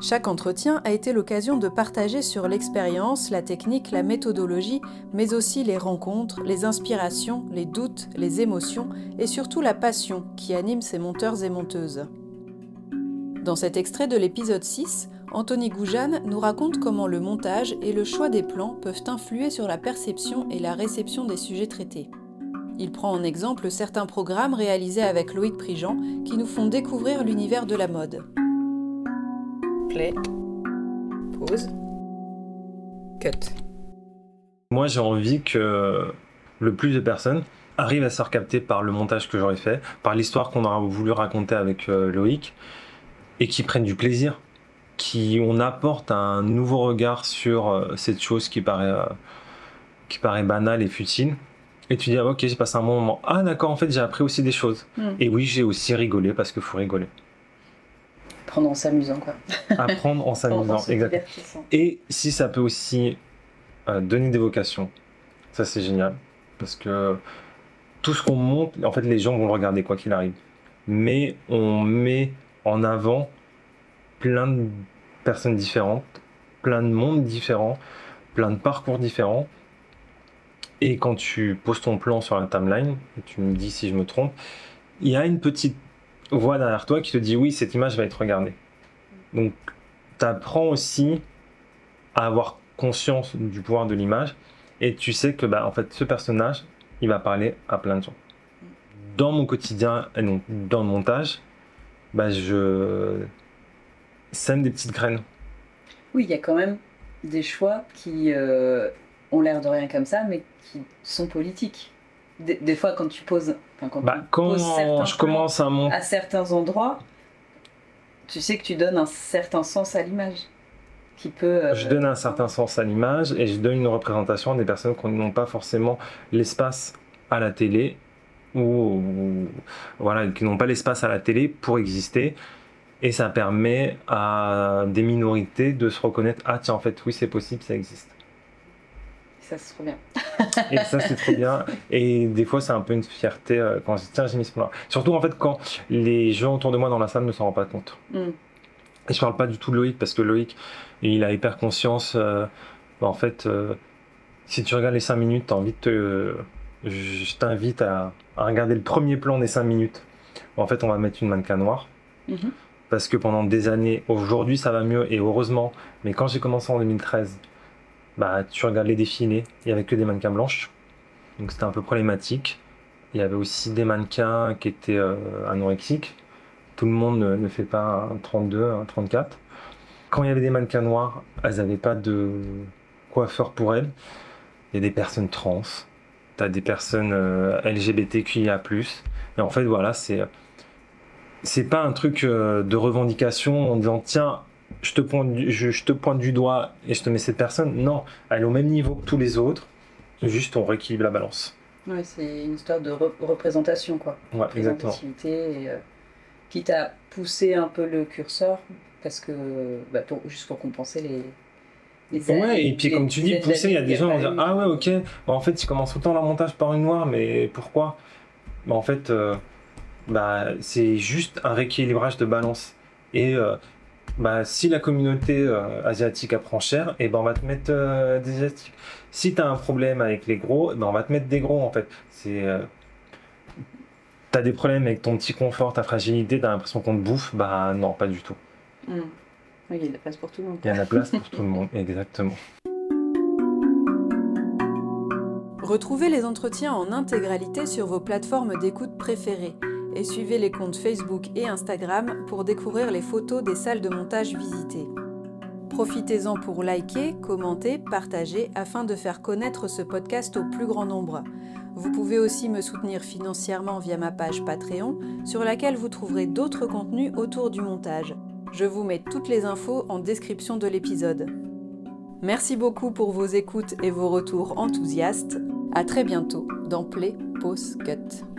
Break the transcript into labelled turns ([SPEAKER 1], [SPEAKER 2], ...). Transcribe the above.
[SPEAKER 1] Chaque entretien a été l'occasion de partager sur l'expérience, la technique, la méthodologie, mais aussi les rencontres, les inspirations, les doutes, les émotions et surtout la passion qui anime ces monteurs et monteuses. Dans cet extrait de l'épisode 6, Anthony Goujane nous raconte comment le montage et le choix des plans peuvent influer sur la perception et la réception des sujets traités. Il prend en exemple certains programmes réalisés avec Loïc Prigent qui nous font découvrir l'univers de la mode pause, cut.
[SPEAKER 2] Moi, j'ai envie que le plus de personnes arrivent à se faire capter par le montage que j'aurais fait, par l'histoire qu'on aura voulu raconter avec euh, Loïc, et qui prennent du plaisir, qui on apporte un nouveau regard sur euh, cette chose qui paraît, euh, qui paraît banale et futile. Et tu dis, ah, ok, j'ai passé un bon moment. Ah, d'accord, en fait, j'ai appris aussi des choses. Hmm. Et oui, j'ai aussi rigolé parce qu'il faut rigoler.
[SPEAKER 3] Apprendre en s'amusant, quoi.
[SPEAKER 2] Apprendre en s'amusant, exactement. Et si ça peut aussi euh, donner des vocations, ça c'est génial. Parce que tout ce qu'on montre, en fait, les gens vont le regarder quoi qu'il arrive. Mais on met en avant plein de personnes différentes, plein de mondes différents, plein de parcours différents. Et quand tu poses ton plan sur la timeline, tu me dis si je me trompe, il y a une petite voix derrière toi qui te dit oui, cette image va être regardée. Donc, tu apprends aussi à avoir conscience du pouvoir de l'image et tu sais que bah, en fait, ce personnage, il va parler à plein de gens. Dans mon quotidien et donc dans le montage, bah, je sème des petites graines.
[SPEAKER 3] Oui, il y a quand même des choix qui euh, ont l'air de rien comme ça, mais qui sont politiques des, fois quand tu poses,
[SPEAKER 2] quand, bah, je commence à
[SPEAKER 3] à certains endroits, tu sais que tu donnes un certain sens à l'image. Qui peut, euh,
[SPEAKER 2] Je donne un certain sens à l'image et je donne une représentation à des personnes qui n'ont pas forcément l'espace à la télé ou, voilà, qui n'ont pas l'espace à la télé pour exister. Et ça permet à des minorités de se reconnaître ah tiens en fait oui c'est possible ça existe
[SPEAKER 3] ça c'est trop bien.
[SPEAKER 2] et ça c'est trop bien. Et des fois c'est un peu une fierté euh, quand je dis tiens j'ai mis ce plan Surtout en fait quand les gens autour de moi dans la salle ne s'en rendent pas compte. Mm. Et je parle pas du tout de Loïc parce que Loïc il a hyper conscience. Euh, bah, en fait euh, si tu regardes les 5 minutes, envie de te, je t'invite à, regarder le premier plan des 5 minutes. En fait on va mettre une mannequin noire. Mm-hmm. Parce que pendant des années, aujourd'hui ça va mieux et heureusement, mais quand j'ai commencé en 2013, bah, tu regardes les défilés, il n'y avait que des mannequins blanches. Donc c'était un peu problématique. Il y avait aussi des mannequins qui étaient euh, anorexiques. Tout le monde ne, fait pas un 32, un 34. Quand il y avait des mannequins noirs, elles n'avaient pas de coiffeur pour elles. Il y a des personnes trans, tu des personnes euh, LGBTQIA+. Et en fait, voilà, c'est c'est pas un truc euh, de revendication en disant tiens je te, pointe du, je, te pointe du doigt et je te mets cette personne. Non, elle est au même niveau que tous les autres. Juste, on rééquilibre la balance.
[SPEAKER 3] Ouais, c'est une histoire de représentation, quoi.
[SPEAKER 2] Ouais, exactement.
[SPEAKER 3] Et, euh, qui t'a poussé un peu le curseur, parce que, bah, juste pour compenser les.
[SPEAKER 2] les ouais, et puis comme tu dis, pousser, il y a des gens qui vont dire Ah ouais, ok, bah, en fait, ils commencent autant leur montage par une noire, mais pourquoi? Bah, En fait, euh, bah, c'est juste un rééquilibrage de balance. Et euh, bah, si la communauté euh, asiatique apprend cher, et eh ben on va te mettre euh, des asiatiques. Si tu as un problème avec les gros, eh ben on va te mettre des gros en fait. C'est euh, T'as des problèmes avec ton petit confort, ta fragilité, t'as l'impression qu'on te bouffe, bah non, pas du tout.
[SPEAKER 3] Hmm. il y a de la place pour tout le monde.
[SPEAKER 2] Il y a de la place pour tout le monde, exactement.
[SPEAKER 1] Retrouvez les entretiens en intégralité sur vos plateformes d'écoute préférées et suivez les comptes Facebook et Instagram pour découvrir les photos des salles de montage visitées. Profitez-en pour liker, commenter, partager afin de faire connaître ce podcast au plus grand nombre. Vous pouvez aussi me soutenir financièrement via ma page Patreon sur laquelle vous trouverez d'autres contenus autour du montage. Je vous mets toutes les infos en description de l'épisode. Merci beaucoup pour vos écoutes et vos retours enthousiastes. À très bientôt dans Play Pause Cut.